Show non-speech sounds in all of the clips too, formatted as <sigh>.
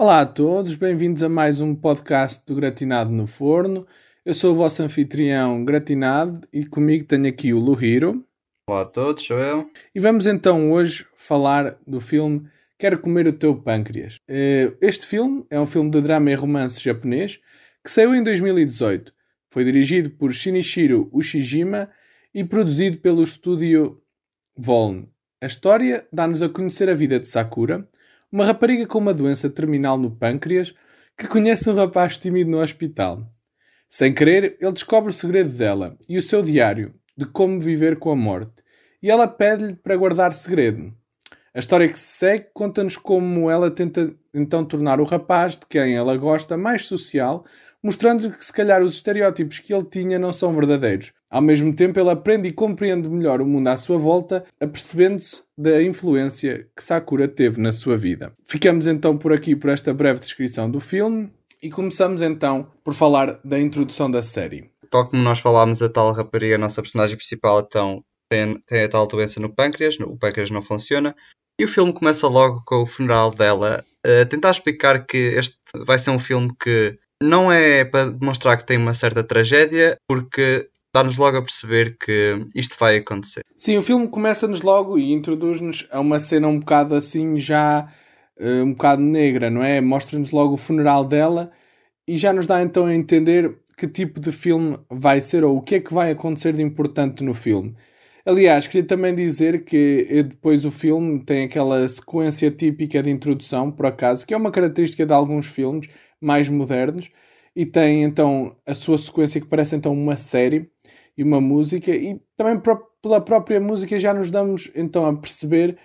Olá a todos, bem-vindos a mais um podcast do Gratinado no Forno. Eu sou o vosso anfitrião Gratinado e comigo tenho aqui o Luhiro. Olá a todos, sou eu. E vamos então hoje falar do filme Quero Comer o Teu Pâncreas. Eh, este filme é um filme de drama e romance japonês que saiu em 2018. Foi dirigido por Shinichiro Ushijima e produzido pelo estúdio Voln. A história dá-nos a conhecer a vida de Sakura, uma rapariga com uma doença terminal no pâncreas que conhece um rapaz tímido no hospital. Sem querer, ele descobre o segredo dela e o seu diário de como viver com a morte, e ela pede-lhe para guardar segredo. A história que se segue conta-nos como ela tenta então tornar o rapaz de quem ela gosta mais social, mostrando que se calhar os estereótipos que ele tinha não são verdadeiros. Ao mesmo tempo, ele aprende e compreende melhor o mundo à sua volta, apercebendo-se da influência que Sakura teve na sua vida. Ficamos então por aqui por esta breve descrição do filme e começamos então por falar da introdução da série. Tal como nós falámos, a tal rapariga, a nossa personagem principal, então tem, tem a tal doença no pâncreas, o pâncreas não funciona, e o filme começa logo com o funeral dela, a tentar explicar que este vai ser um filme que não é para demonstrar que tem uma certa tragédia, porque dá-nos logo a perceber que isto vai acontecer. Sim, o filme começa-nos logo e introduz-nos a uma cena um bocado assim já uh, um bocado negra, não é? Mostra-nos logo o funeral dela e já nos dá então a entender que tipo de filme vai ser ou o que é que vai acontecer de importante no filme. Aliás, queria também dizer que eh, depois o filme tem aquela sequência típica de introdução, por acaso, que é uma característica de alguns filmes mais modernos, e tem então a sua sequência que parece então uma série e uma música, e também pela própria música já nos damos então a perceber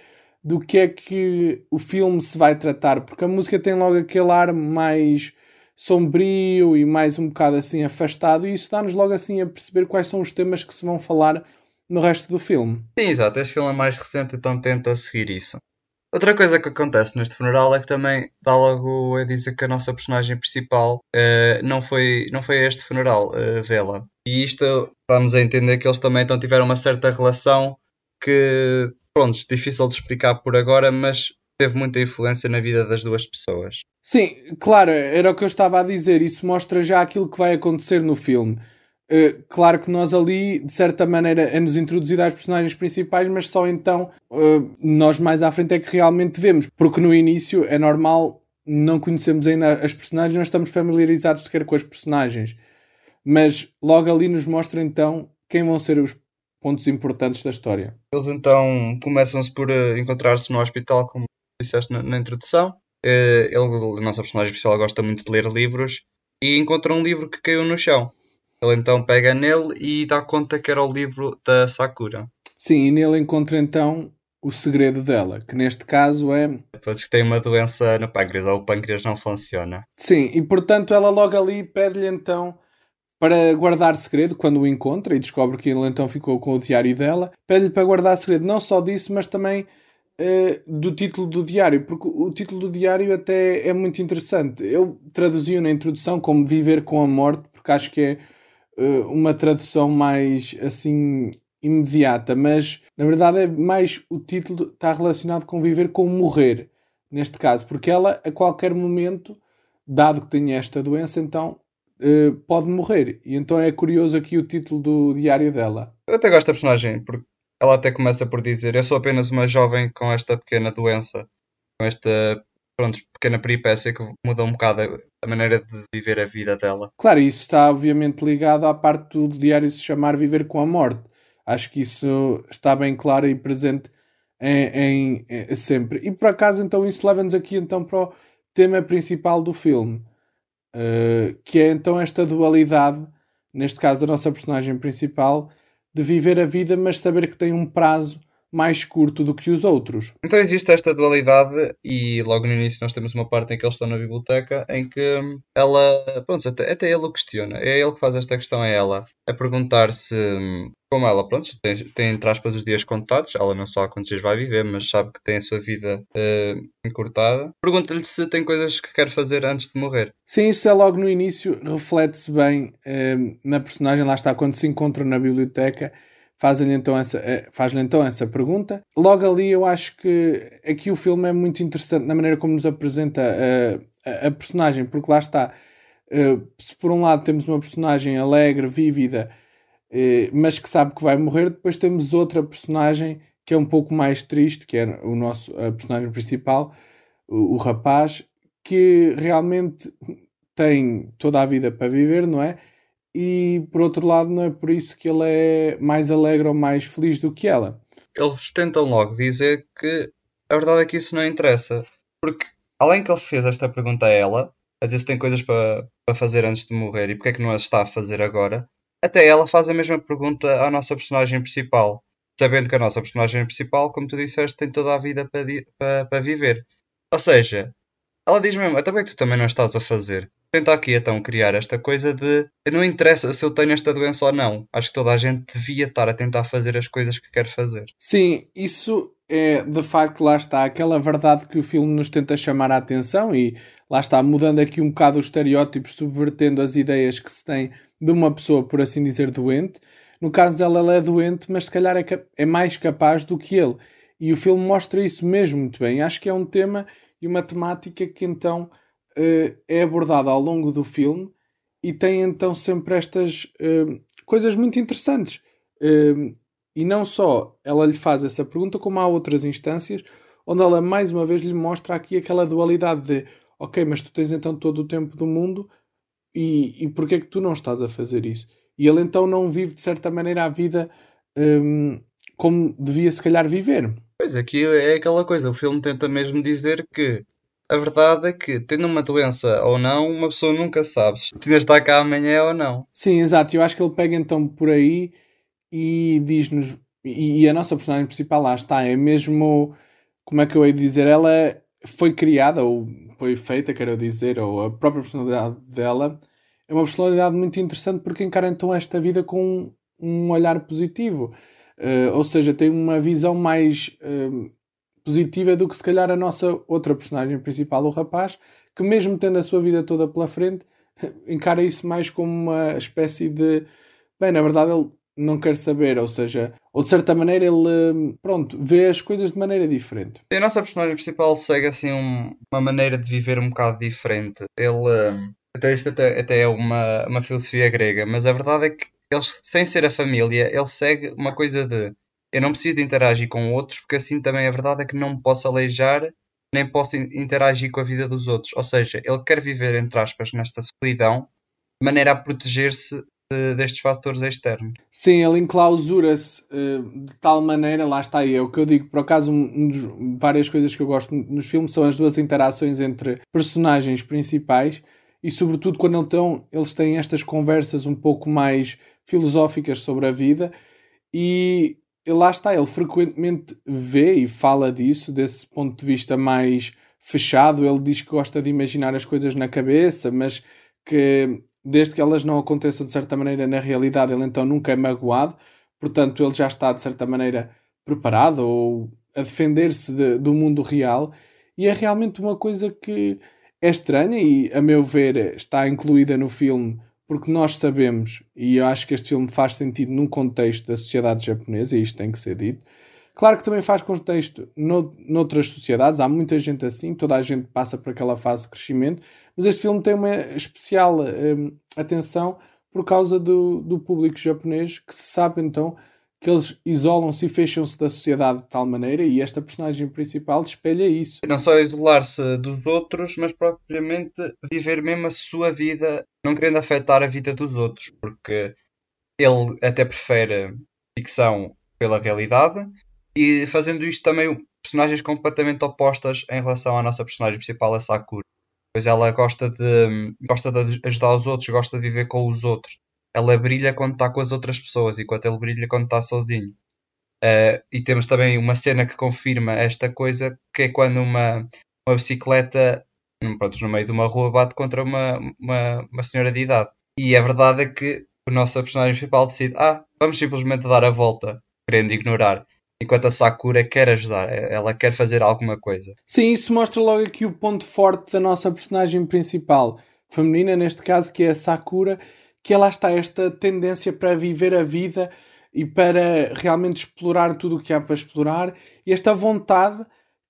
do que é que o filme se vai tratar, porque a música tem logo aquele ar mais sombrio e mais um bocado assim afastado, e isso dá-nos logo assim a perceber quais são os temas que se vão falar no resto do filme. Sim, exato. Este filme é mais recente, então tenta seguir isso. Outra coisa que acontece neste funeral é que também dá logo a dizer que a nossa personagem principal uh, não, foi, não foi a este funeral, uh, vê-la. E isto dá-nos a entender que eles também então tiveram uma certa relação que, pronto, difícil de explicar por agora, mas teve muita influência na vida das duas pessoas. Sim, claro, era o que eu estava a dizer. Isso mostra já aquilo que vai acontecer no filme. Uh, claro que nós ali, de certa maneira, é-nos introduzido às personagens principais, mas só então uh, nós mais à frente é que realmente vemos. Porque no início é normal, não conhecemos ainda as personagens, não estamos familiarizados sequer com as personagens. Mas logo ali nos mostra então quem vão ser os pontos importantes da história. Eles então começam-se por uh, encontrar-se no hospital, como disseste na, na introdução. ele, a nossa personagem principal gosta muito de ler livros e encontra um livro que caiu no chão ele então pega nele e dá conta que era o livro da Sakura. Sim, e nele encontra então o segredo dela, que neste caso é. Depois que tem uma doença no pâncreas, ou o pâncreas não funciona. Sim, e portanto ela logo ali pede-lhe então para guardar segredo quando o encontra e descobre que ele então ficou com o diário dela. Pede-lhe para guardar segredo não só disso, mas também uh, do título do diário, porque o título do diário até é muito interessante. Eu traduzi na introdução como Viver com a Morte, porque acho que é uma tradução mais assim imediata, mas na verdade é mais o título está relacionado com viver com morrer, neste caso, porque ela a qualquer momento, dado que tem esta doença, então uh, pode morrer. E então é curioso aqui o título do diário dela. Eu até gosto da personagem, porque ela até começa por dizer: Eu sou apenas uma jovem com esta pequena doença, com esta pronto, pequena peripécia que muda um bocado a maneira de viver a vida dela. Claro, isso está obviamente ligado à parte do diário se chamar Viver com a Morte. Acho que isso está bem claro e presente em, em, em sempre. E por acaso, então, isso leva-nos aqui então para o tema principal do filme, uh, que é então esta dualidade, neste caso da nossa personagem principal, de viver a vida, mas saber que tem um prazo mais curto do que os outros. Então existe esta dualidade e logo no início nós temos uma parte em que eles estão na biblioteca em que ela, pronto, até, até ele o questiona. É ele que faz esta questão a ela, a perguntar se, como ela, pronto, tem, tem entre aspas os dias contados, ela não sabe quantos dias vai viver, mas sabe que tem a sua vida uh, encurtada. Pergunta-lhe se tem coisas que quer fazer antes de morrer. Sim, isso é logo no início, reflete-se bem uh, na personagem, lá está, quando se encontra na biblioteca faz-lhe então, essa, eh, faz então essa pergunta. Logo ali eu acho que aqui o filme é muito interessante na maneira como nos apresenta a, a, a personagem, porque lá está. Uh, se por um lado temos uma personagem alegre, vívida, mas que sabe que vai morrer, depois temos outra personagem que é um pouco mais triste, que é o nosso a personagem principal, o, o rapaz, que realmente tem toda a vida para viver, não é? E por outro lado, não é por isso que ele é mais alegre ou mais feliz do que ela. Eles tentam logo dizer que a verdade é que isso não interessa. Porque, além que ele fez esta pergunta a ela, a dizer se tem coisas para, fazer antes de morrer e porque é que não as está a fazer agora, até ela faz a mesma pergunta à nossa personagem principal. Sabendo que a nossa personagem principal, como tu disseste, tem toda a vida para, para, para viver. Ou seja, ela diz mesmo, até bem que tu também não estás a fazer. Tenta aqui então criar esta coisa de não interessa se eu tenho esta doença ou não. Acho que toda a gente devia estar a tentar fazer as coisas que quer fazer. Sim, isso é de facto lá está aquela verdade que o filme nos tenta chamar a atenção e lá está mudando aqui um bocado os estereótipos, subvertendo as ideias que se tem de uma pessoa, por assim dizer, doente. No caso dela, ela é doente, mas se calhar é, é mais capaz do que ele. E o filme mostra isso mesmo muito bem. Acho que é um tema e uma temática que então é abordada ao longo do filme e tem então sempre estas uh, coisas muito interessantes. Uh, e não só ela lhe faz essa pergunta, como há outras instâncias onde ela mais uma vez lhe mostra aqui aquela dualidade de ok, mas tu tens então todo o tempo do mundo e, e porquê é que tu não estás a fazer isso? E ele então não vive de certa maneira a vida um, como devia se calhar viver. Pois aqui é aquela coisa, o filme tenta mesmo dizer que a verdade é que, tendo uma doença ou não, uma pessoa nunca sabe se ainda está cá amanhã ou não. Sim, exato. Eu acho que ele pega então por aí e diz-nos. E, a nossa personagem principal lá está, é mesmo. Como é que eu hei de dizer? Ela foi criada, ou foi feita, quero dizer, ou a própria personalidade dela é uma personalidade muito interessante porque encara então esta vida com um olhar positivo. Uh, ou seja, tem uma visão mais uh, positiva do que se calhar a nossa outra personagem principal, o rapaz, que mesmo tendo a sua vida toda pela frente, <laughs> encara isso mais como uma espécie de. Bem, na verdade ele não quer saber, ou seja, ou de certa maneira ele, pronto, vê as coisas de maneira diferente. A nossa personagem principal segue assim um, uma maneira de viver um bocado diferente. Ele, até isto até, até é uma, uma filosofia grega, mas a verdade é que ele, sem ser a família, ele segue uma coisa de eu não preciso interagir com outros, porque assim também a verdade é que não me posso aleijar, nem posso interagir com a vida dos outros. Ou seja, ele quer viver, entre aspas, nesta solidão, de maneira a proteger-se de, destes fatores externos. Sim, ele enclausura-se uh, de tal maneira, lá está aí, é o que eu digo, por acaso, um dos, várias coisas que eu gosto nos filmes são as duas interações entre personagens principais e, sobretudo, quando então, eles têm estas conversas um pouco mais filosóficas sobre a vida e lá está, ele frequentemente vê e fala disso, desse ponto de vista mais fechado. Ele diz que gosta de imaginar as coisas na cabeça, mas que desde que elas não aconteçam de certa maneira na realidade, ele então nunca é magoado. Portanto, ele já está de certa maneira preparado ou a defender-se de, do mundo real. E é realmente uma coisa que é estranha e, a meu ver, está incluída no filme porque nós sabemos, e eu acho que este filme faz sentido num contexto da sociedade japonesa, e isto tem que ser dito. Claro que também faz contexto no, noutras sociedades, há muita gente assim, toda a gente passa por aquela fase de crescimento, mas este filme tem uma especial um, atenção por causa do, do público japonês, que se sabe então que eles isolam-se e fecham-se da sociedade de tal maneira e esta personagem principal espelha isso. Não só isolar-se dos outros, mas propriamente viver mesmo a sua vida, não querendo afetar a vida dos outros, porque ele até prefere ficção pela realidade e fazendo isto também personagens completamente opostas em relação à nossa personagem principal, a Sakura. Pois ela gosta de, gosta de ajudar os outros, gosta de viver com os outros ela brilha quando está com as outras pessoas, enquanto ele brilha quando está sozinho. Uh, e temos também uma cena que confirma esta coisa, que é quando uma, uma bicicleta, pronto, no meio de uma rua, bate contra uma, uma, uma senhora de idade. E a verdade é que o nosso personagem principal decide: ah, vamos simplesmente dar a volta, querendo ignorar. Enquanto a Sakura quer ajudar, ela quer fazer alguma coisa. Sim, isso mostra logo aqui o ponto forte da nossa personagem principal, feminina neste caso, que é a Sakura, que lá está esta tendência para viver a vida e para realmente explorar tudo o que há para explorar, e esta vontade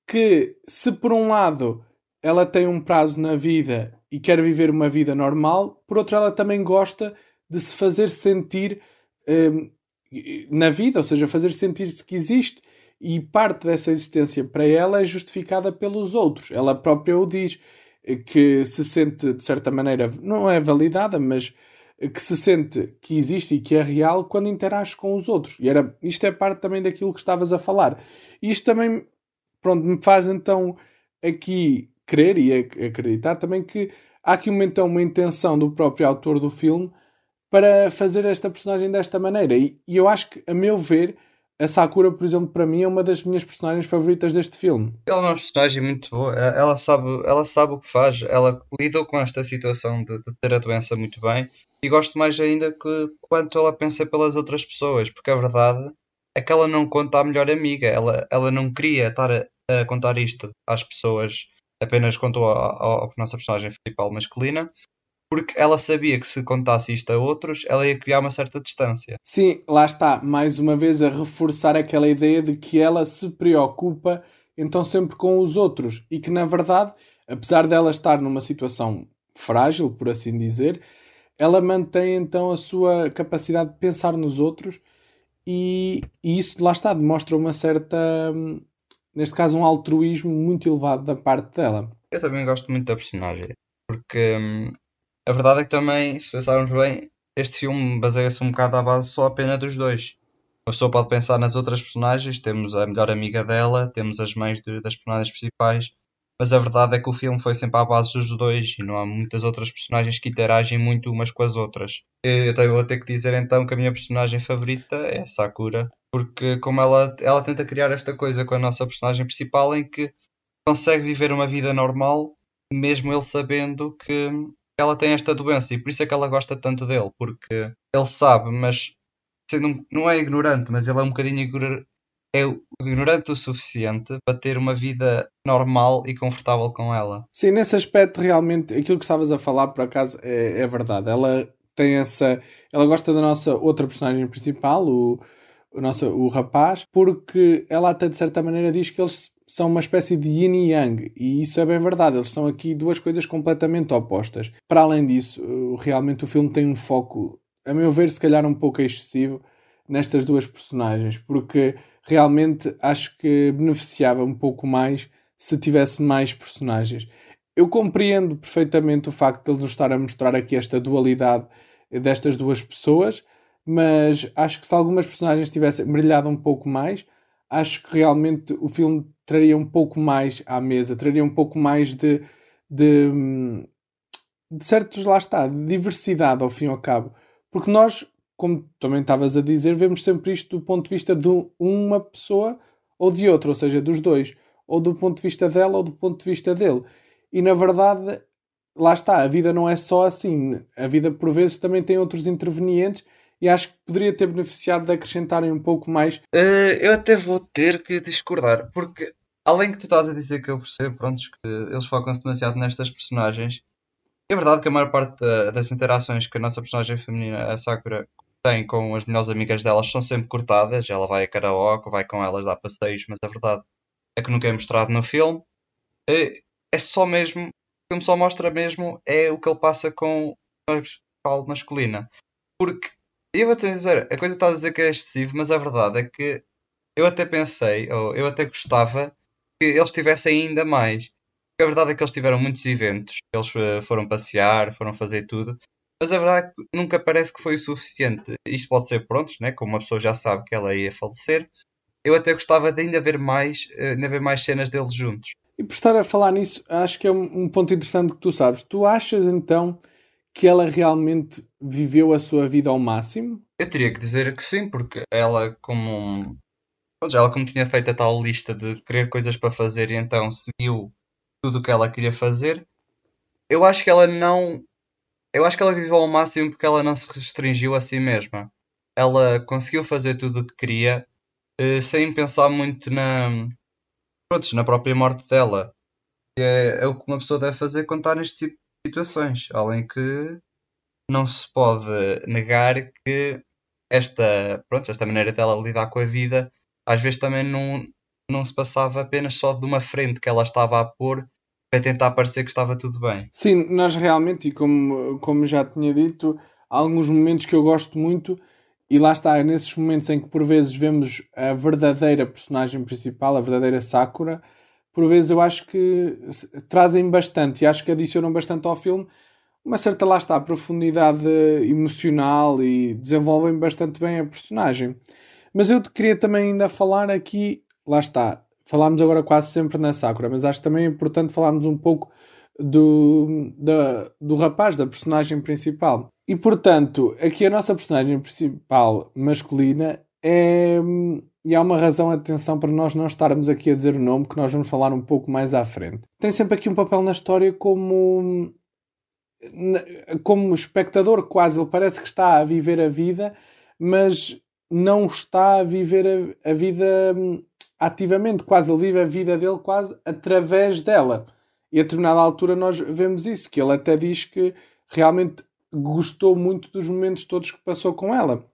que, se por um lado ela tem um prazo na vida e quer viver uma vida normal, por outro, ela também gosta de se fazer sentir um, na vida, ou seja, fazer sentir-se que existe. E parte dessa existência para ela é justificada pelos outros. Ela própria o diz que se sente, de certa maneira, não é validada, mas que se sente que existe e que é real quando interage com os outros. E era, isto é parte também daquilo que estavas a falar. E isto também, pronto, me faz então aqui crer e acreditar também que há aqui uma, então uma intenção do próprio autor do filme para fazer esta personagem desta maneira. E, e, eu acho que, a meu ver, a Sakura, por exemplo, para mim é uma das minhas personagens favoritas deste filme. Ela é uma personagem muito boa, ela sabe, ela sabe o que faz, ela lidou com esta situação de, de ter a doença muito bem e gosto mais ainda que quanto ela pensa pelas outras pessoas, porque a verdade é que ela não conta à melhor amiga, ela, ela não queria estar a, a contar isto às pessoas apenas contou à nossa personagem principal masculina, porque ela sabia que se contasse isto a outros, ela ia criar uma certa distância. Sim, lá está, mais uma vez a reforçar aquela ideia de que ela se preocupa então sempre com os outros e que na verdade, apesar dela estar numa situação frágil, por assim dizer, ela mantém então a sua capacidade de pensar nos outros e, e isso lá está, demonstra uma certa hum, neste caso, um altruísmo muito elevado da parte dela. Eu também gosto muito da personagem, porque hum, a verdade é que também, se pensarmos bem, este filme baseia-se um bocado à base só apenas dos dois. A pessoa pode pensar nas outras personagens, temos a melhor amiga dela, temos as mães de, das personagens principais, mas a verdade é que o filme foi sempre à base dos dois e não há muitas outras personagens que interagem muito umas com as outras. Eu vou ter que dizer então que a minha personagem favorita é Sakura, porque como ela, ela tenta criar esta coisa com a nossa personagem principal em que consegue viver uma vida normal, mesmo ele sabendo que ela tem esta doença e por isso é que ela gosta tanto dele, porque ele sabe, mas sendo, não é ignorante, mas ele é um bocadinho é ignorante o suficiente para ter uma vida normal e confortável com ela. Sim, nesse aspecto realmente aquilo que estavas a falar por acaso é, é verdade. Ela tem essa. Ela gosta da nossa outra personagem principal, o, o, nosso, o rapaz, porque ela até de certa maneira diz que eles são uma espécie de yin e yang, e isso é bem verdade, eles são aqui duas coisas completamente opostas. Para além disso, realmente o filme tem um foco, a meu ver, se calhar um pouco excessivo nestas duas personagens, porque realmente acho que beneficiava um pouco mais se tivesse mais personagens. Eu compreendo perfeitamente o facto de ele nos estar a mostrar aqui esta dualidade destas duas pessoas, mas acho que se algumas personagens tivessem brilhado um pouco mais, acho que realmente o filme traria um pouco mais à mesa, traria um pouco mais de, de, de certos, lá está, de diversidade ao fim e ao cabo. Porque nós, como também estavas a dizer, vemos sempre isto do ponto de vista de uma pessoa ou de outra, ou seja, dos dois, ou do ponto de vista dela ou do ponto de vista dele. E na verdade, lá está, a vida não é só assim. A vida por vezes também tem outros intervenientes e acho que poderia ter beneficiado de acrescentarem um pouco mais. Uh, eu até vou ter que discordar, porque além que tu estás a dizer que eu percebo, pronto, que eles focam-se demasiado nestas personagens, é verdade que a maior parte da, das interações que a nossa personagem feminina, a Sakura, tem com as melhores amigas delas são sempre cortadas. Ela vai a karaoke, vai com elas dar passeios, mas a verdade é que nunca é mostrado no filme. É, só mesmo, o filme só mostra mesmo é o que ele passa com a principal masculina. Porque eu vou te dizer, a coisa está a dizer que é excessivo, mas a verdade é que eu até pensei, ou eu até gostava que eles tivessem ainda mais. Porque a verdade é que eles tiveram muitos eventos, eles eh, foram passear, foram fazer tudo, mas a verdade é que nunca parece que foi o suficiente. Isto pode ser pronto, né? como uma pessoa já sabe que ela ia falecer. Eu até gostava de ainda ver mais, eh, ainda ver mais cenas deles juntos. E por estar a falar nisso, acho que é um ponto interessante que tu sabes. Tu achas então que ela realmente viveu a sua vida ao máximo? Eu teria que dizer que sim, porque ela, como. Ela, como tinha feito a tal lista de querer coisas para fazer e então seguiu tudo o que ela queria fazer, eu acho que ela não. Eu acho que ela viveu ao máximo porque ela não se restringiu a si mesma. Ela conseguiu fazer tudo o que queria eh, sem pensar muito na. Na própria morte dela. É, é o que uma pessoa deve fazer quando está neste tipo situações, além que não se pode negar que esta, pronto, esta maneira dela lidar com a vida às vezes também não, não se passava apenas só de uma frente que ela estava a pôr para tentar parecer que estava tudo bem. Sim, nós realmente, e como, como já tinha dito, há alguns momentos que eu gosto muito, e lá está, é nesses momentos em que por vezes vemos a verdadeira personagem principal, a verdadeira Sakura, por vezes eu acho que trazem bastante e acho que adicionam bastante ao filme uma certa, lá está, profundidade emocional e desenvolvem bastante bem a personagem. Mas eu queria também ainda falar aqui, lá está, falámos agora quase sempre na Sakura, mas acho também importante falarmos um pouco do, da, do rapaz, da personagem principal. E portanto, aqui a nossa personagem principal masculina é. E há uma razão, atenção, para nós não estarmos aqui a dizer o nome, que nós vamos falar um pouco mais à frente. Tem sempre aqui um papel na história como como espectador, quase ele parece que está a viver a vida, mas não está a viver a, a vida hum, ativamente, quase ele vive a vida dele quase através dela. E a determinada altura nós vemos isso, que ele até diz que realmente gostou muito dos momentos todos que passou com ela.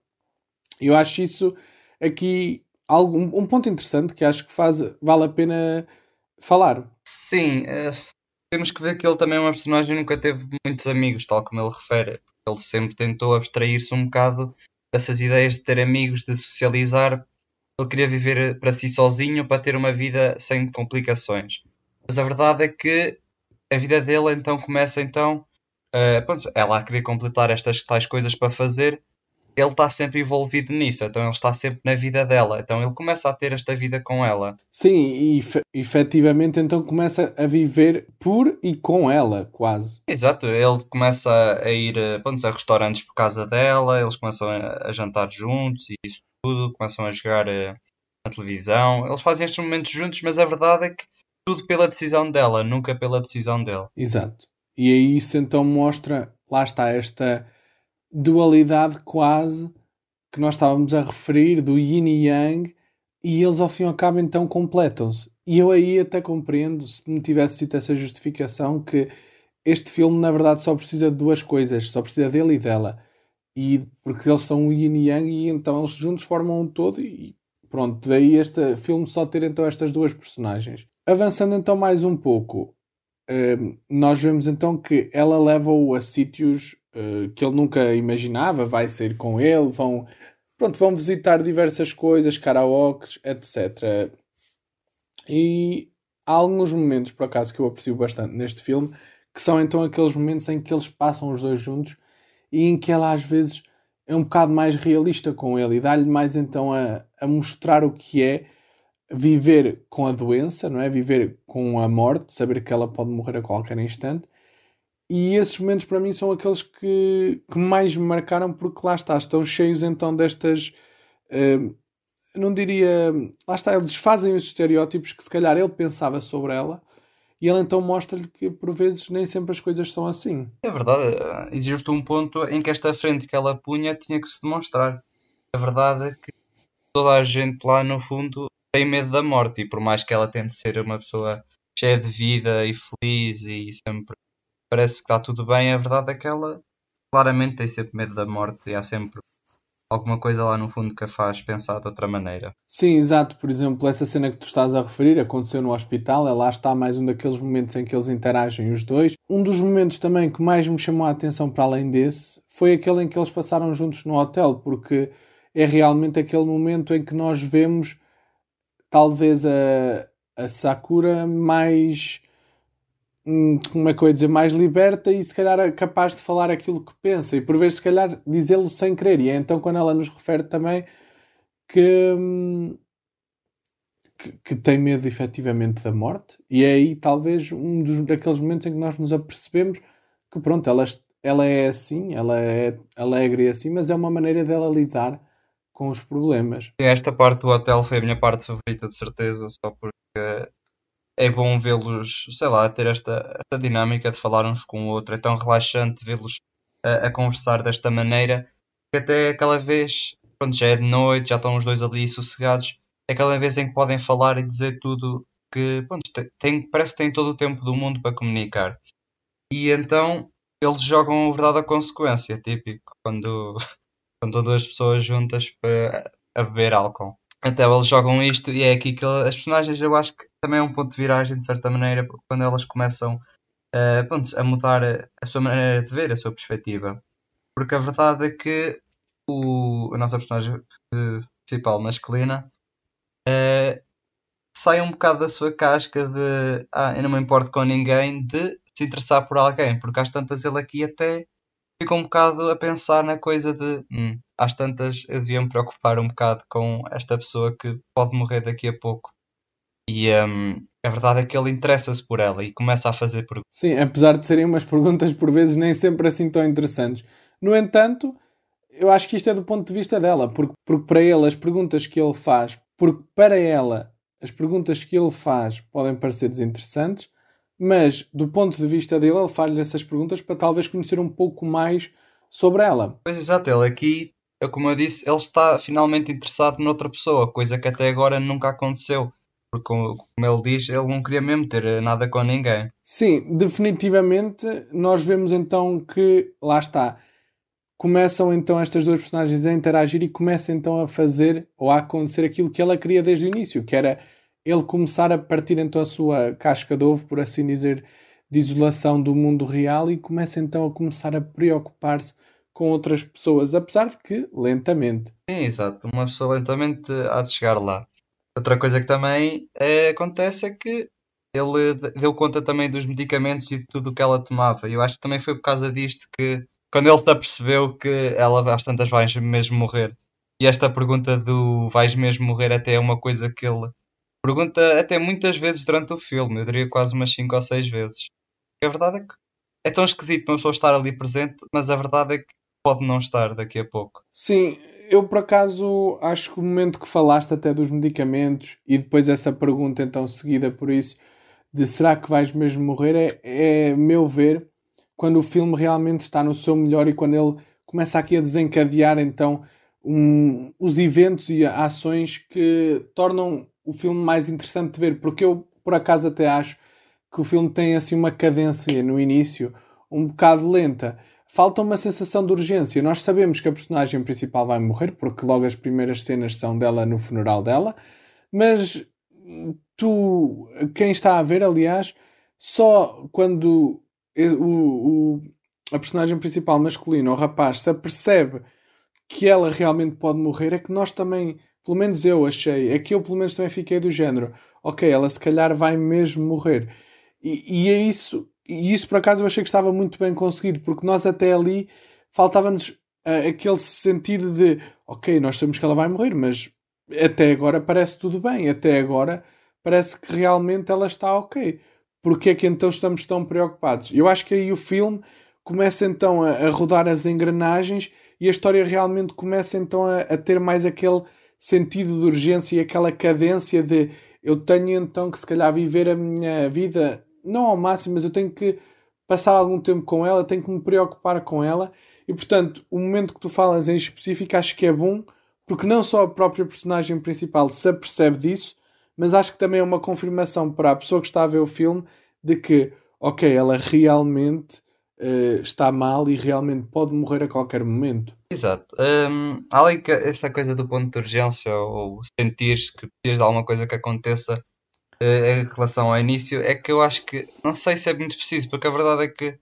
Eu acho isso aqui algo, um ponto interessante que acho que faz, vale a pena falar. Sim, uh, temos que ver que ele também é uma personagem nunca teve muitos amigos, tal como ele refere. Ele sempre tentou abstrair-se um bocado dessas ideias de ter amigos, de socializar. Ele queria viver para si sozinho para ter uma vida sem complicações. Mas a verdade é que a vida dele então começa então. Uh, pronto, ela a querer completar estas tais coisas para fazer ele está sempre envolvido nisso, então ele está sempre na vida dela, então ele começa a ter esta vida com ela. Sim, e efetivamente então começa a viver por e com ela, quase. Exato, ele começa a ir pronto, a restaurantes por causa dela, eles começam a, jantar juntos e isso tudo, começam a jogar eh, na televisão, eles fazem estes momentos juntos, mas a verdade é que tudo pela decisão dela, nunca pela decisão dele. Exato. E aí isso então mostra, lá está esta dualidade quase que nós estávamos a referir do yin e yang e eles ao fim e ao cabo então completam-se. E eu aí até compreendo, se me tivesse dito essa justificação, que este filme na verdade só precisa de duas coisas, só precisa dele e dela. E porque eles são o yin e yang e então eles juntos formam um todo e pronto, daí este filme só ter então estas duas personagens. Avançando então mais um pouco, eh, nós vemos então que ela leva-o a sítios uh, que ele nunca imaginava, vai sair com ele, vão, pronto, vão visitar diversas coisas, karaokes, etc. E há alguns momentos, por acaso, que eu aprecio bastante neste filme, que são então aqueles momentos em que eles passam os dois juntos e em que ela às vezes é um bocado mais realista com ele e dá-lhe mais então a, a mostrar o que é viver com a doença, não é? Viver com a morte, saber que ela pode morrer a qualquer instante e esses momentos para mim são aqueles que, que mais me marcaram porque lá está, estão cheios então destas. Uh, não diria. Lá está, eles fazem os estereótipos que se calhar ele pensava sobre ela e ele então mostra-lhe que por vezes nem sempre as coisas são assim. É verdade, eh, existe um ponto em que esta frente que ela punha tinha que se demonstrar. A verdade é que toda a gente lá no fundo tem medo da morte e por mais que ela tente ser uma pessoa cheia de vida e feliz e sempre parece que está tudo bem, a verdade é que ela claramente tem sempre medo da morte e há sempre alguma coisa lá no fundo que a faz pensar de outra maneira. Sim, exato. Por exemplo, essa cena que tu estás a referir aconteceu no hospital, é lá está mais um daqueles momentos em que eles interagem os dois. Um dos momentos também que mais me chamou a atenção para além desse foi aquele em que eles passaram juntos no hotel, porque é realmente aquele momento em que nós vemos talvez a, a Sakura mais como é que eu ia dizer, mais liberta e se calhar é capaz de falar aquilo que pensa e por vezes se calhar dizê-lo sem querer. E é então quando ela nos refere também que, hum, que, que, tem medo efetivamente da morte e é aí talvez um dos, daqueles momentos em que nós nos apercebemos que pronto, ela, ela é assim, ela é alegre e assim, mas é uma maneira dela lidar com os problemas. Esta parte do hotel foi a minha parte favorita de certeza, só porque é bom vê-los, sei lá, ter esta, esta dinâmica de falar uns com o outro. É tão relaxante vê-los a, a, conversar desta maneira que até aquela vez, pronto, já é de noite, já estão os dois ali sossegados, é aquela vez em que podem falar e dizer tudo que, pronto, tem, parece que têm todo o tempo do mundo para comunicar. E então eles jogam a verdade à consequência, típico, quando, <laughs> quando duas pessoas juntas para, a beber álcool. Então eles jogam isto e é aqui que as personagens eu acho que também é um ponto de viragem de certa maneira, quando elas começam uh, pronto, a mudar a, sua maneira de ver, a sua perspectiva. Porque a verdade é que o, a nossa personagem principal masculina uh, sai um bocado da sua casca de ah, eu não me importo com ninguém, de se interessar por alguém, porque às tantas ele aqui até fica um bocado a pensar na coisa de hum, às tantas eu devia me preocupar um bocado com esta pessoa que pode morrer daqui a pouco. E um, a verdade é que ele interessa-se por ela e começa a fazer perguntas. Sim, apesar de serem umas perguntas por vezes nem sempre assim tão interessantes. No entanto, eu acho que isto é do ponto de vista dela, porque, porque para ele as perguntas que ele faz, porque para ela as perguntas que ele faz podem parecer desinteressantes, mas do ponto de vista dele, ele faz-lhe essas perguntas para talvez conhecer um pouco mais sobre ela. Pois exato, ele aqui, é como eu disse, ele está finalmente interessado noutra pessoa, coisa que até agora nunca aconteceu. Porque, como ele diz, ele não queria mesmo ter nada com ninguém. Sim, definitivamente nós vemos então que, lá está, começam então estas duas personagens a interagir e começam então a fazer ou a acontecer aquilo que ela queria desde o início, que era ele começar a partir então a sua casca de ovo, por assim dizer, de isolação do mundo real e começa então a começar a preocupar-se com outras pessoas, apesar de que lentamente. Sim, exato. Uma pessoa lentamente há de chegar lá. Outra coisa que também é, acontece é que ele deu conta também dos medicamentos e de tudo o que ela tomava. Eu acho que também foi por causa disto que, quando ele se apercebeu que ela às tantas vais mesmo morrer. E esta pergunta do vais mesmo morrer até é uma coisa que ele Pergunta até muitas vezes durante o filme, eu diria quase umas 5 ou 6 vezes. E a verdade é que é tão esquisito uma pessoa estar ali presente, mas a verdade é que pode não estar daqui a pouco. Sim, eu por acaso acho que o momento que falaste até dos medicamentos e depois essa pergunta então seguida por isso de será que vais mesmo morrer é, é meu ver quando o filme realmente está no seu melhor e quando ele começa aqui a desencadear então um, os eventos e ações que tornam o filme mais interessante de ver, porque eu por acaso até acho que o filme tem assim uma cadência no início um bocado lenta. Falta uma sensação de urgência. Nós sabemos que a personagem principal vai morrer, porque logo as primeiras cenas são dela no funeral dela, mas tu, quem está a ver, aliás, só quando o, o, a personagem principal masculina, o rapaz, se apercebe que ela realmente pode morrer, é que nós também pelo menos eu achei, é que eu pelo menos também fiquei do género, ok, ela se calhar vai mesmo morrer. E, e é isso, e isso por acaso eu achei que estava muito bem conseguido, porque nós até ali faltava-nos uh, aquele sentido de, ok, nós sabemos que ela vai morrer, mas até agora parece tudo bem, até agora parece que realmente ela está ok. Porque é que então estamos tão preocupados? Eu acho que aí o filme começa então a, a rodar as engrenagens e a história realmente começa então a, a ter mais aquele sentido de urgência e aquela cadência de eu tenho então que se calhar viver a minha vida não ao máximo, mas eu tenho que passar algum tempo com ela, tenho que me preocupar com ela. E portanto o momento que tu falas em específico acho que é bom porque não só a própria personagem principal se apercebe disso, mas acho que também é uma confirmação para a pessoa que está a ver o filme de que, ok, ela realmente uh, está mal e realmente pode morrer a qualquer momento. Exato. Um, além que essa coisa do ponto de urgência ou sentir que precisas de alguma coisa que aconteça uh, em relação ao início, é que eu acho que não sei se é muito preciso, porque a verdade é que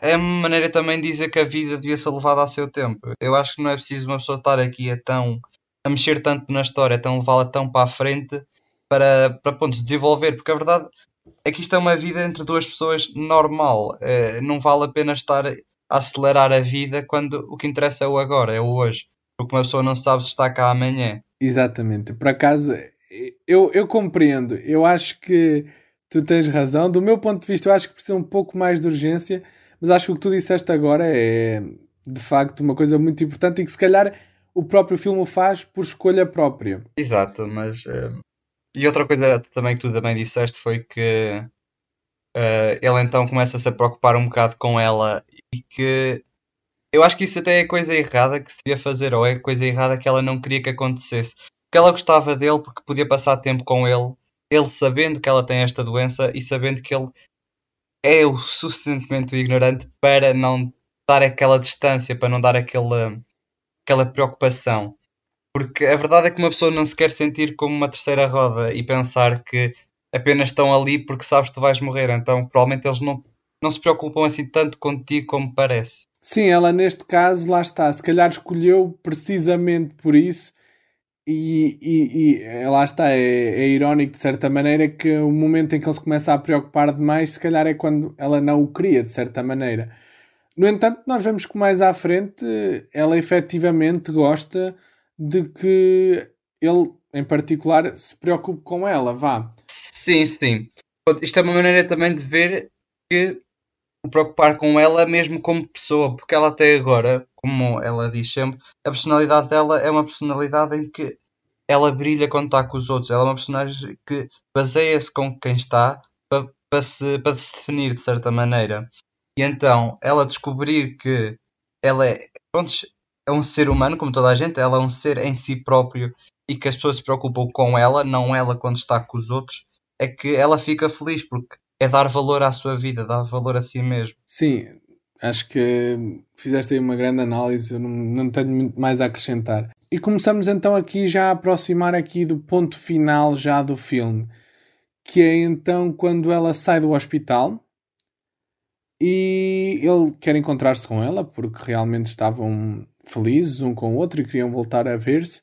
é uma maneira também de dizer que a vida devia ser levada ao seu tempo. Eu acho que não é preciso uma pessoa estar aqui a tão a mexer tanto na história, a tão levá-la tão para a frente para, para pontos de desenvolver, porque a verdade que isto é uma vida entre duas pessoas normal. É, não vale a pena estar a acelerar a vida quando o que interessa é o agora, é o hoje. Porque uma pessoa não sabe se está cá amanhã. Exatamente. Por acaso, eu, eu compreendo. Eu acho que tu tens razão. Do meu ponto de vista, eu acho que precisa um pouco mais de urgência. Mas acho que o que tu disseste agora é de facto uma coisa muito importante e que se calhar o próprio filme o faz por escolha própria. Exato, mas eh, e outra coisa também que tu também disseste foi que uh, ele então começa -se a se preocupar um bocado com ela e que eu acho que isso até é coisa errada que se devia fazer, ou é coisa errada que ela não queria que acontecesse. Porque ela gostava dele porque podia passar tempo com ele, ele sabendo que ela tem esta doença e sabendo que ele é o suficientemente ignorante para não dar aquela distância, para não dar aquela, aquela preocupação. Porque a verdade é que uma pessoa não se quer sentir como uma terceira roda e pensar que apenas estão ali porque sabes que tu vais morrer. Então, provavelmente eles não, não se preocupam assim tanto contigo como parece. Sim, ela neste caso, lá está, se calhar escolheu precisamente por isso. E, e, e lá está, é, é, irónico de certa maneira que o momento em que ele se começa a preocupar demais, se calhar é quando ela não o queria, de certa maneira. No entanto, nós vemos que mais à frente ela efetivamente gosta de que ele, em particular, se preocupe com ela, vá. Sim, sim. Isto é uma maneira também de ver que o preocupar com ela mesmo como pessoa, porque ela até agora, como ela diz sempre, a personalidade dela é uma personalidade em que ela brilha quando está com os outros. Ela é uma personagem que baseia-se com quem está para, para, se, para se definir de certa maneira. E então, ela descobrir que ela é, é um ser humano, como toda a gente, ela é um ser em si próprio e que as pessoas se preocupam com ela, não ela quando está com os outros, é que ela fica feliz porque é dar valor à sua vida, dar valor a si mesmo. Sim, acho que fizeste aí uma grande análise, eu não, não tenho muito mais a acrescentar. E começamos então aqui já a aproximar aqui do ponto final já do filme, que é então quando ela sai do hospital e ele quer encontrar-se com ela porque realmente estavam felizes um com o outro e queriam voltar a ver-se.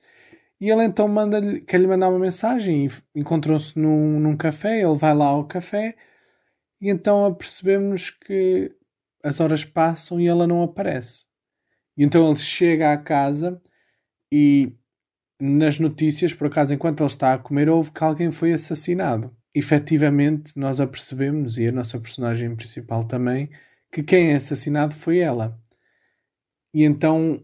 E ele então manda quer lhe mandar uma mensagem. Encontram-se num, num café, ele vai lá ao café e então apercebemos que as horas passam e ela não aparece. E então ele chega à casa e nas notícias, por acaso, enquanto ele está a comer, houve que alguém foi assassinado. Efetivamente, nós apercebemos, e a nossa personagem principal também, que quem é assassinado foi ela. E então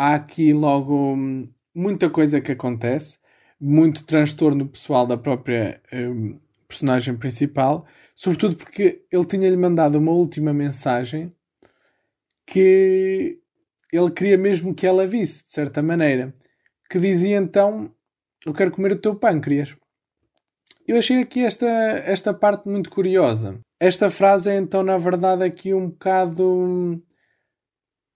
há aqui logo hum, muita coisa que acontece, muito transtorno pessoal da própria um, personagem principal, sobretudo porque ele tinha-lhe mandado uma última mensagem que ele queria mesmo que ela visse, de certa maneira, que dizia então: Eu quero comer o teu pâncreas. Eu achei aqui esta, esta parte muito curiosa. Esta frase é então, na verdade, aqui um bocado.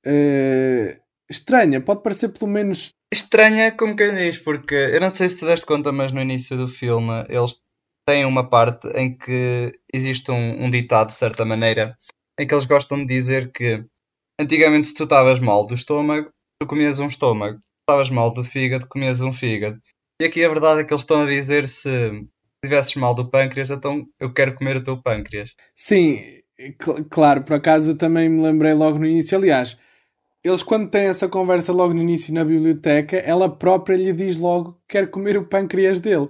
Uh, estranha, pode parecer pelo menos. Estranha, como quem diz, porque eu não sei se te deste conta, mas no início do filme eles têm uma parte em que existe um, um ditado, de certa maneira, em que eles gostam de dizer que antigamente se tu estavas mal do estômago, tu comias um estômago. Se estavas mal do fígado, comias um fígado. E aqui a verdade é que eles estão a dizer se tivesses mal do pâncreas, então eu quero comer o teu pâncreas. Sim, cl claro, por acaso eu também me lembrei logo no início. Aliás, eles quando têm essa conversa logo no início na biblioteca, ela própria lhe diz logo que quer comer o pâncreas dele.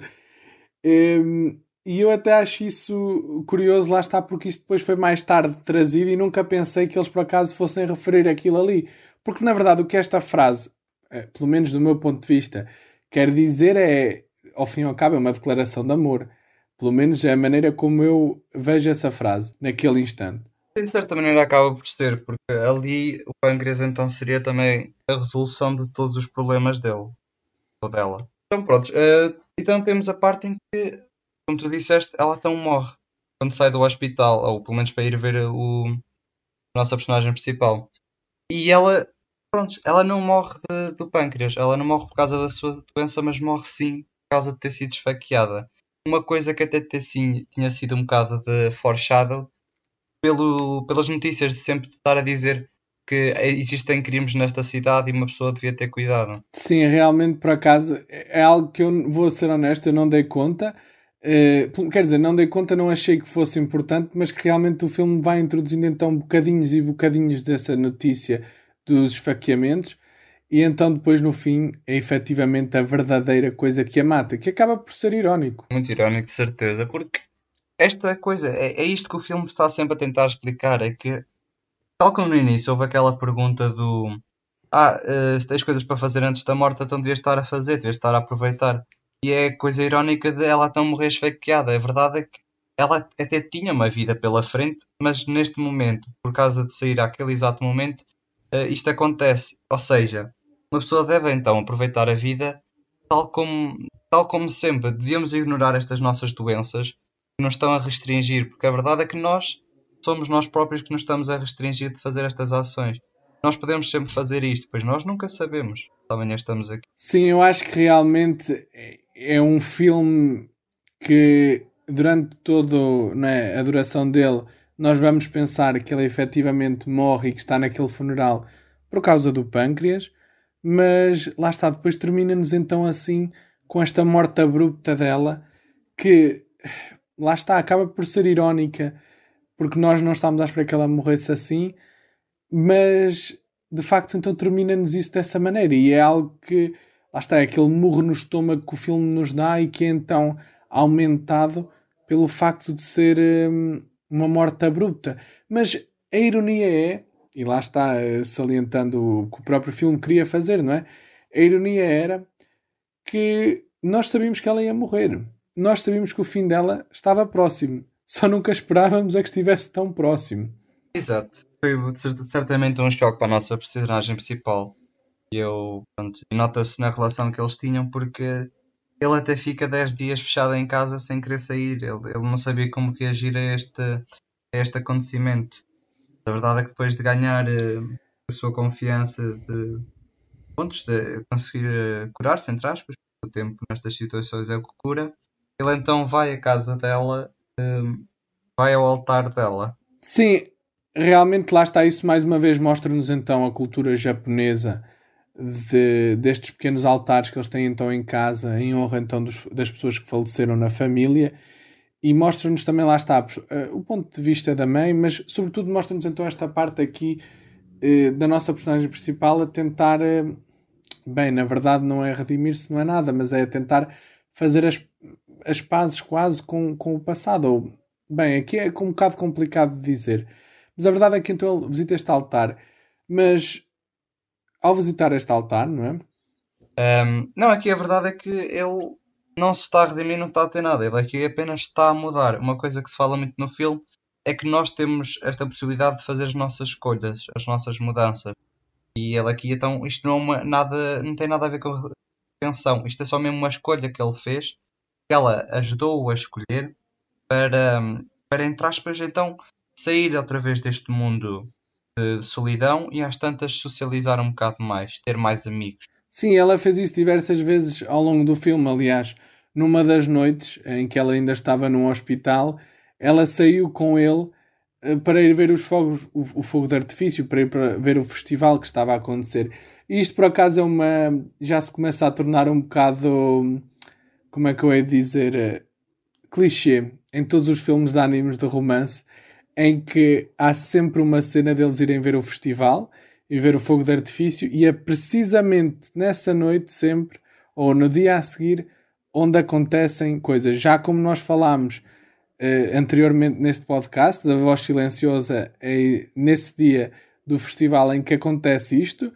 Um, e eu até acho isso curioso, lá está, porque isto depois foi mais tarde trazido e nunca pensei que eles por acaso fossem referir aquilo ali. Porque na verdade o que esta frase, eh, pelo menos do meu ponto de vista, quer dizer é, ao fim e ao cabo, é uma declaração de amor. Pelo menos é a maneira como eu vejo essa frase naquele instante de certa maneira acaba por ser, porque ali o pâncreas então seria também a resolução de todos os problemas dele ou dela. Então pronto, uh, então temos a parte em que, como tu disseste, ela então morre quando sai do hospital, ou pelo menos para ir ver o a nossa personagem principal. E ela, pronto, ela não morre de, do pâncreas, ela não morre por causa da sua doença, mas morre sim por causa de ter sido esfaqueada. Uma coisa que até sim, tinha sido um bocado de foreshadow pelo, pelas notícias de sempre estar a dizer que existem crimes nesta cidade e uma pessoa devia ter cuidado. Sim, realmente, por acaso, é algo que eu vou ser honesto, eu não dei conta. Uh, quer dizer, não dei conta, não achei que fosse importante, mas que realmente o filme vai introduzindo então bocadinhos e bocadinhos dessa notícia dos esfaqueamentos, e então depois no fim é efetivamente a verdadeira coisa que a mata, que acaba por ser irónico. Muito irónico, de certeza, porque esta coisa, é, é isto que o filme está sempre a tentar explicar, é que, tal como no início, houve aquela pergunta do ah, uh, tens coisas para fazer antes da morte, então devias estar a fazer, devias estar a aproveitar. E é coisa irónica de ela tão morrer esfaqueada. A verdade é que ela até tinha uma vida pela frente, mas neste momento, por causa de sair àquele exato momento, uh, isto acontece. Ou seja, uma pessoa deve então aproveitar a vida tal como, tal como sempre. Devíamos ignorar estas nossas doenças nos estão a restringir, porque a verdade é que nós somos nós próprios que nos estamos a restringir de fazer estas ações. nós podemos sempre fazer isto, pois nós nunca sabemos. Amanhã estamos aqui. Sim, eu acho que realmente é um filme que durante toda né, a duração dele nós vamos pensar que ele efetivamente morre e que está naquele funeral por causa do pâncreas, mas lá está, depois termina-nos então assim com esta morte abrupta dela que lá está, acaba por ser irónica porque nós não estávamos à espera que ela morresse assim, mas de facto então termina-nos isso dessa maneira e é algo que lá está, é aquele murro no estômago que o filme nos dá e que é então aumentado pelo facto de ser hum, uma morte abrupta. Mas a ironia é, e lá está eh, salientando o que o próprio filme queria fazer, não é? A ironia era que nós sabíamos que ela ia morrer. Nós sabíamos que o fim dela estava próximo. Só nunca esperávamos a que estivesse tão próximo. Exato. Foi certamente um choque para a nossa personagem principal. E eu, pronto, nota-se na relação que eles tinham porque ele até fica 10 dias fechado em casa sem querer sair. Ele, ele não sabia como reagir a este, a este acontecimento. A verdade é que depois de ganhar uh, a sua confiança de pontos, de conseguir uh, curar-se, entre aspas, o tempo nestas situações é o que cura, ele então vai à casa dela, uh, vai ao altar dela. Sim, realmente lá está isso mais uma vez mostra-nos então a cultura japonesa de, destes pequenos altares que eles têm então em casa em honra então dos, das pessoas que faleceram na família e mostra-nos também lá está uh, o ponto de vista da mãe mas sobretudo mostra-nos então esta parte aqui uh, da nossa personagem principal a tentar uh, bem na verdade não é redimir-se não é nada mas é tentar fazer as, as pazes quase com, com o passado ou bem aqui é um bocado complicado de dizer mas a verdade é que então ele visita este altar mas ao visitar este altar, não é? Um, não, aqui a verdade é que ele não se está a redimir, não está a ter nada. Ele aqui apenas está a mudar. Uma coisa que se fala muito no filme é que nós temos esta possibilidade de fazer as nossas escolhas, as nossas mudanças. E ele aqui, então, isto não, é uma, nada, não tem nada a ver com retenção. Isto é só mesmo uma escolha que ele fez, ela ajudou-o a escolher para, para, entre aspas, então, sair outra vez deste mundo de solidão e às tantas socializar um bocado mais, ter mais amigos. Sim, ela fez isso diversas vezes ao longo do filme. Aliás, numa das noites em que ela ainda estava num hospital, ela saiu com ele eh, para ir ver os fogos, o, o, fogo de artifício, para ir para ver o festival que estava a acontecer. E isto por acaso é uma. já se começa a tornar um bocado. Como é que eu ia dizer? Uh, clichê em todos os filmes de animes de romance em que há sempre uma cena deles irem ver o festival e ver o fogo de artifício, e é precisamente nessa noite, sempre, ou no dia a seguir, onde acontecem coisas. Já como nós falámos uh, anteriormente neste podcast, da voz silenciosa, é nesse dia do festival em que acontece isto,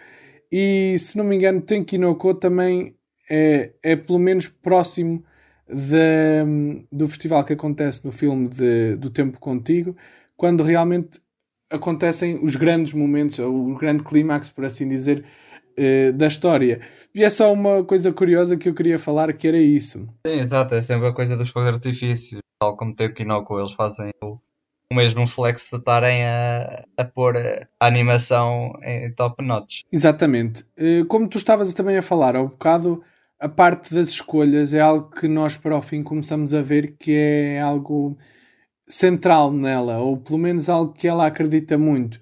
e se não me engano, Tenkinoko também é, é pelo menos próximo do festival que acontece no filme de, do Tempo Contigo quando realmente acontecem os grandes momentos, ou o grande clímax, por assim dizer, uh, da história. E é só uma coisa curiosa que eu queria falar, que era isso. Sim, exato, é sempre a coisa dos fogos de artifício, tal como tem o Kinoko, eles fazem o, o mesmo flex de estarem a, a pôr a animação em top notch. Exatamente. Uh, como tu estavas também a falar, ao bocado, a parte das escolhas é algo que nós para o fim começamos a ver que é algo central nela, ou pelo menos algo que ela acredita muito.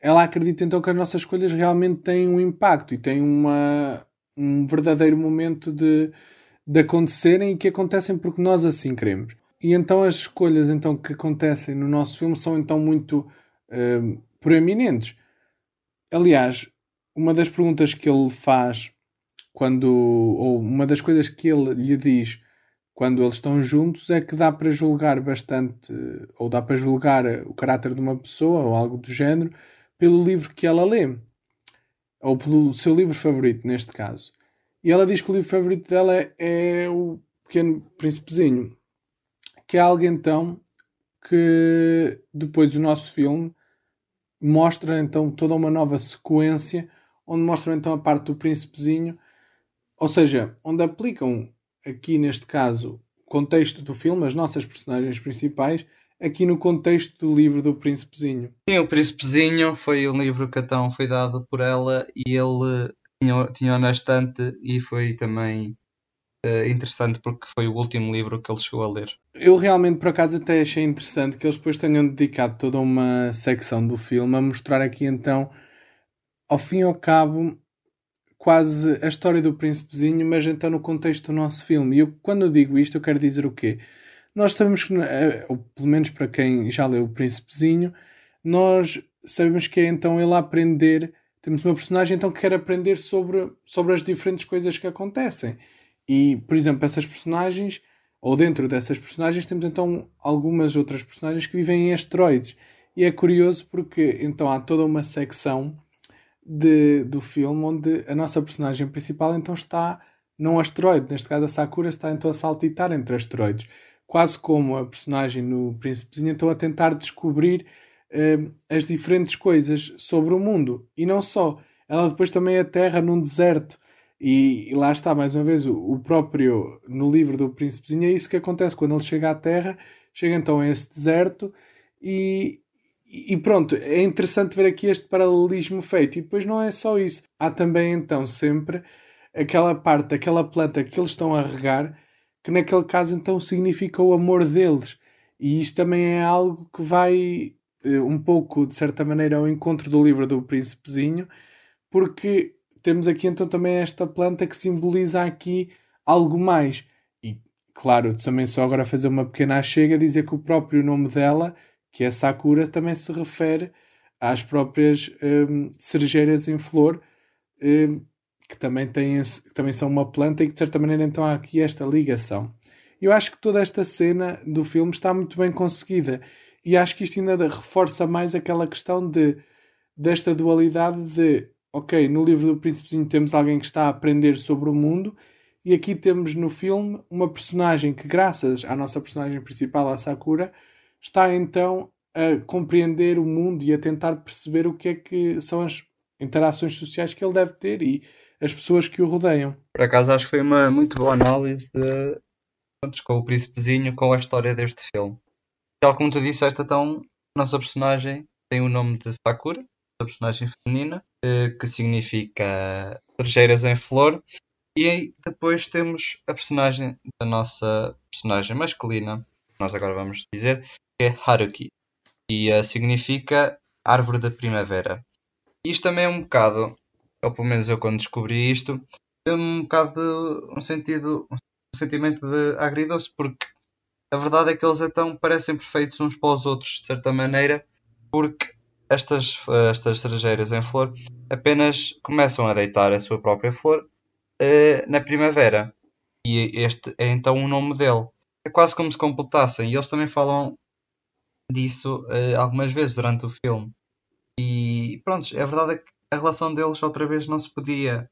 Ela acredita então que as nossas escolhas realmente têm um impacto e têm uma, um verdadeiro momento de, de acontecerem e que acontecem porque nós assim queremos. E então as escolhas então que acontecem no nosso filme são então muito uh, proeminentes. Aliás, uma das perguntas que ele faz quando ou uma das coisas que ele lhe diz quando eles estão juntos é que dá para julgar bastante, ou dá para julgar o caráter de uma pessoa ou algo do género pelo livro que ela lê, ou pelo seu livro favorito, neste caso. E ela diz que o livro favorito dela é, é o Pequeno Príncipezinho, que é algo então que depois o nosso filme mostra então toda uma nova sequência onde mostram então a parte do príncipezinho, ou seja, onde aplicam aqui neste caso, o contexto do filme, as nossas personagens principais, aqui no contexto do livro do Príncipezinho. Sim, o Príncipezinho foi um livro que então foi dado por ela e ele tinha, tinha na estante e foi também uh, interessante porque foi o último livro que ele chegou a ler. Eu realmente, por acaso, até achei interessante que eles depois tenham dedicado toda uma secção do filme a mostrar aqui então, ao fim e ao cabo, quase a história do príncipezinho, mas então no contexto do nosso filme. E eu, quando eu digo isto, eu quero dizer o quê? Nós sabemos que, eh, ou pelo menos para quem já leu o príncipezinho, nós sabemos que é então ele a aprender. Temos uma personagem então que quer aprender sobre, sobre as diferentes coisas que acontecem. E, por exemplo, essas personagens, ou dentro dessas personagens, temos então algumas outras personagens que vivem em asteroides. E é curioso porque então há toda uma secção de, do filme onde a nossa personagem principal então está num asteroide, neste caso a Sakura está então a saltitar entre asteroides, quase como a personagem no Príncipezinho então a tentar descobrir uh, as diferentes coisas sobre o mundo. E não só, ela depois também aterra num deserto. E, e lá está mais uma vez o, o, próprio no livro do Príncipezinho é isso que acontece. Quando ele chega à Terra, chega então a esse deserto e, e pronto, é interessante ver aqui este paralelismo feito. E depois não é só isso. Há também então sempre aquela parte, aquela planta que eles estão a regar, que naquele caso então significa o amor deles. E isto também é algo que vai eh, um pouco, de certa maneira, ao encontro do livro do Príncipezinho, porque temos aqui então também esta planta que simboliza aqui algo mais. E claro, também só agora fazer uma pequena chega dizer que o próprio nome dela que a Sakura também se refere às próprias um, cerejeiras em flor, um, que, também têm, que também são uma planta e que de certa maneira então há aqui esta ligação. Eu acho que toda esta cena do filme está muito bem conseguida e acho que isto ainda reforça mais aquela questão de desta dualidade de ok, no livro do Príncipezinho temos alguém que está a aprender sobre o mundo e aqui temos no filme uma personagem que graças à nossa personagem principal, a Sakura, está então a compreender o mundo e a tentar perceber o que é que são as interações sociais que ele deve ter e as pessoas que o rodeiam. Por acaso acho que foi uma muito boa análise de, com o príncipezinho com a história deste filme. Tal como tu disseste, então, nossa personagem tem o nome de Sakura, a personagem feminina, eh, que significa trejeiras em flor, e depois temos a personagem da nossa personagem masculina, nós agora vamos dizer, Haruki e uh, significa árvore da primavera. Isto também é um bocado, ou pelo menos eu quando descobri isto, tem um bocado um sentido, um sentimento de agridoce, porque a verdade é que eles então parecem perfeitos uns para os outros, de certa maneira, porque estas, estas cerejeiras em flor apenas começam a deitar a sua própria flor uh, na primavera. E este é então o nome dele. É quase como se completassem. E eles também falam disso uh, algumas vezes durante o filme. E pronto, a verdade é que a relação deles outra vez não se podia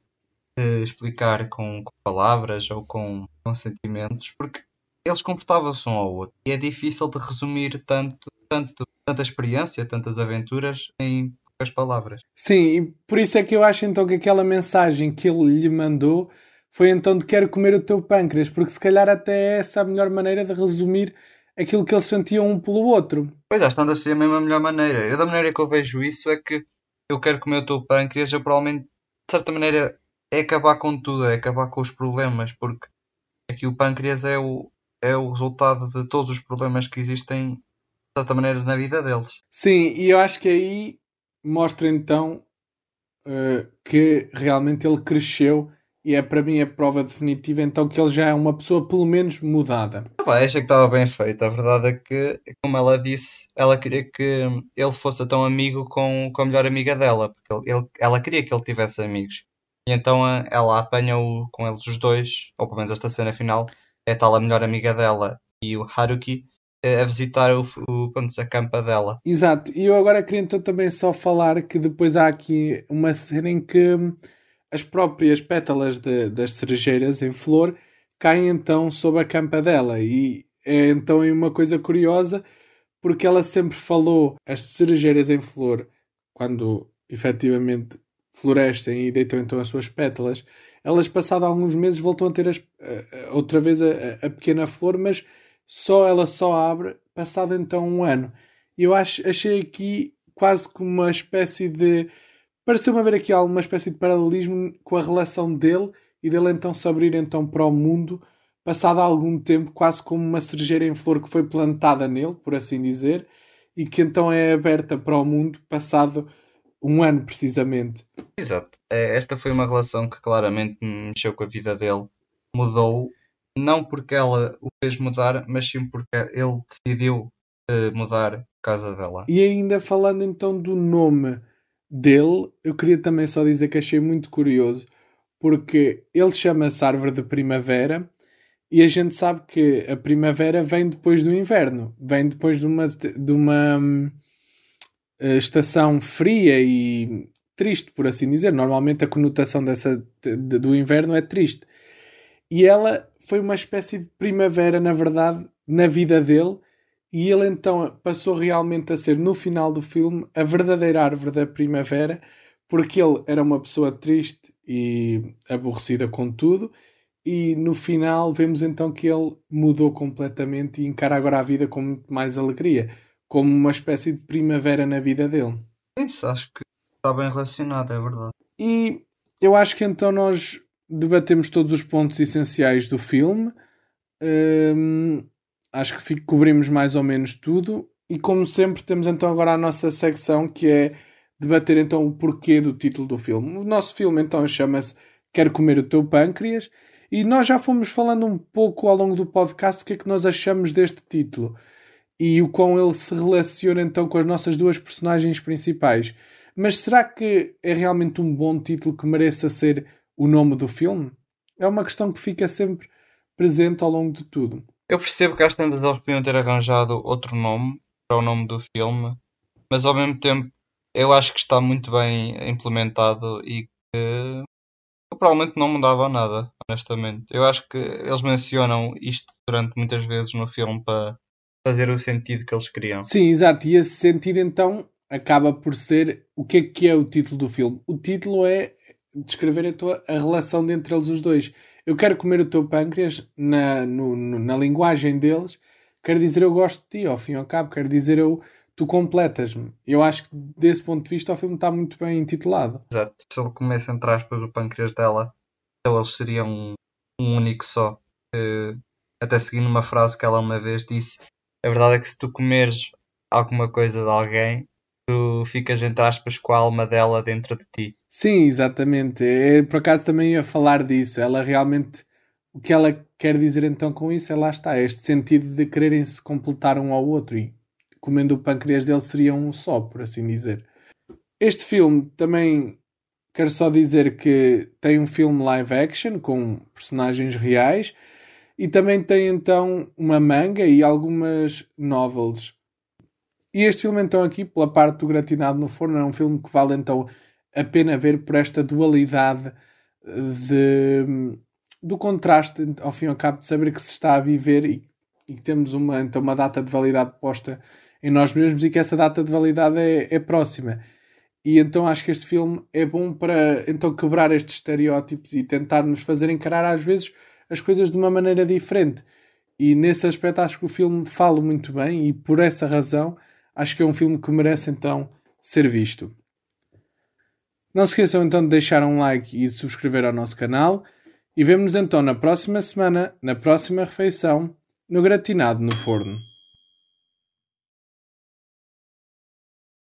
uh, explicar com, com, palavras ou com, com sentimentos, porque eles comportavam-se um ao outro. E é difícil de resumir tanto, tanto, tanta experiência, tantas aventuras em poucas palavras. Sim, e por isso é que eu acho então que aquela mensagem que ele lhe mandou foi então de quero comer o teu pâncreas, porque se calhar até é essa a melhor maneira de resumir aquilo que eles sentiam um pelo outro. Pois, às tantas seria mesmo a melhor maneira. Eu, da maneira que eu vejo isso, é que eu quero comer o teu pâncreas, eu provavelmente, de certa maneira, é acabar com tudo, é acabar com os problemas, porque aqui o pâncreas é o, é o resultado de todos os problemas que existem, de certa maneira, na vida deles. Sim, e eu acho que aí mostra então uh, que realmente ele cresceu e é para mim a prova definitiva então que ele já é uma pessoa pelo menos mudada. Ah, acho que estava bem feito. A verdade é que, como ela disse, ela queria que ele fosse tão amigo com, com a melhor amiga dela, porque ele, ela queria que ele tivesse amigos. E então ela apanha-o com eles os dois, ou pelo menos esta cena final, é tal a melhor amiga dela e o Haruki eh, a visitar o, o, a campa dela. Exato, e eu agora queria então também só falar que depois há aqui uma cena em que as próprias pétalas de, das cerejeiras em flor caem então sob a campa dela e é então uma coisa curiosa porque ela sempre falou as cerejeiras em flor quando efetivamente florescem e deitam então as suas pétalas elas passados alguns meses voltam a ter as, outra vez a, a, pequena flor mas só ela só abre passado então um ano. Eu acho, achei aqui quase como uma espécie de. Pareceu-me haver aqui alguma espécie de paralelismo com a relação dele e dele então se abrir então para o mundo, passado algum tempo, quase como uma cerejeira em flor que foi plantada nele, por assim dizer, e que então é aberta para o mundo, passado um ano precisamente. Exato. É, esta foi uma relação que claramente mexeu com a vida dele, mudou, não porque ela o fez mudar, mas sim porque ele decidiu uh, mudar por causa dela. E ainda falando então do nome dele, eu queria também só dizer que achei muito curioso, porque ele chama-se Árvore de Primavera e a gente sabe que a primavera vem depois do inverno, vem depois de uma, de uma hum, eh, estação fria e triste, por assim dizer. Normalmente a conotação dessa, de, do inverno é triste. E ela foi uma espécie de primavera, na verdade, na vida dele. E ele então passou realmente a ser, no final do filme, a verdadeira árvore da primavera, porque ele era uma pessoa triste e aborrecida com tudo. E no final vemos então que ele mudou completamente e encara agora a vida com muito mais alegria como uma espécie de primavera na vida dele. Isso, acho que está bem relacionado, é verdade. E eu acho que então nós debatemos todos os pontos essenciais do filme. Hum, acho que cobrimos mais ou menos tudo. E como sempre, temos então agora a nossa secção que é debater então o porquê do título do filme. O nosso filme então chama-se Quero Comer o Teu Pâncreas. E nós já fomos falando um pouco ao longo do podcast o que é que nós achamos deste título e o quão ele se relaciona então com as nossas duas personagens principais. Mas será que é realmente um bom título que mereça ser o nome do filme? É uma questão que fica sempre presente ao longo de tudo. Eu percebo que às tantas eles podiam ter arranjado outro nome para o nome do filme, mas ao mesmo tempo eu acho que está muito bem implementado e que provavelmente não mudava nada, honestamente. Eu acho que eles mencionam isto durante muitas vezes no filme para fazer o sentido que eles queriam. Sim, exato. E esse sentido então acaba por ser o que é que é o título do filme. O título é descrever tua, a relação entre eles os dois. Eu quero comer o teu pâncreas na, no, no, na linguagem deles. Quer dizer eu gosto de ti, ao fim e ao cabo. Quer dizer eu tu completas-me. Eu acho que desse ponto de vista o filme está muito bem intitulado. Exato. Se ele começa entre aspas o pâncreas dela, então eles seriam um, um único só. Uh, até seguindo uma frase que ela uma vez disse a verdade é que se tu comeres alguma coisa de alguém, tu ficas, entre aspas, com a alma dela dentro de ti. Sim, exatamente. Eu, por acaso também ia falar disso. Ela realmente. O que ela quer dizer então com isso é lá está, este sentido de quererem se completar um ao outro e comendo o pâncreas dele seria um só, por assim dizer. Este filme também quero só dizer que tem um filme live action com personagens reais e também tem então uma manga e algumas novels. E este filme então aqui, pela parte do Gratinado no Forno, é um filme que vale então a pena ver por esta dualidade de, do contraste, ao fim e ao cabo, de saber que se está a viver e, e que temos uma, então, uma data de validade posta em nós mesmos e que essa data de validade é, é próxima. E então acho que este filme é bom para então quebrar estes estereótipos e tentar nos fazer encarar às vezes as coisas de uma maneira diferente. E nesse aspecto acho que o filme fala muito bem e por essa razão acho que é um filme que merece então ser visto. Não se esqueçam então de deixar um like e de subscrever ao nosso canal e vemo-nos então na próxima semana, na próxima refeição, no Gratinado no Forno.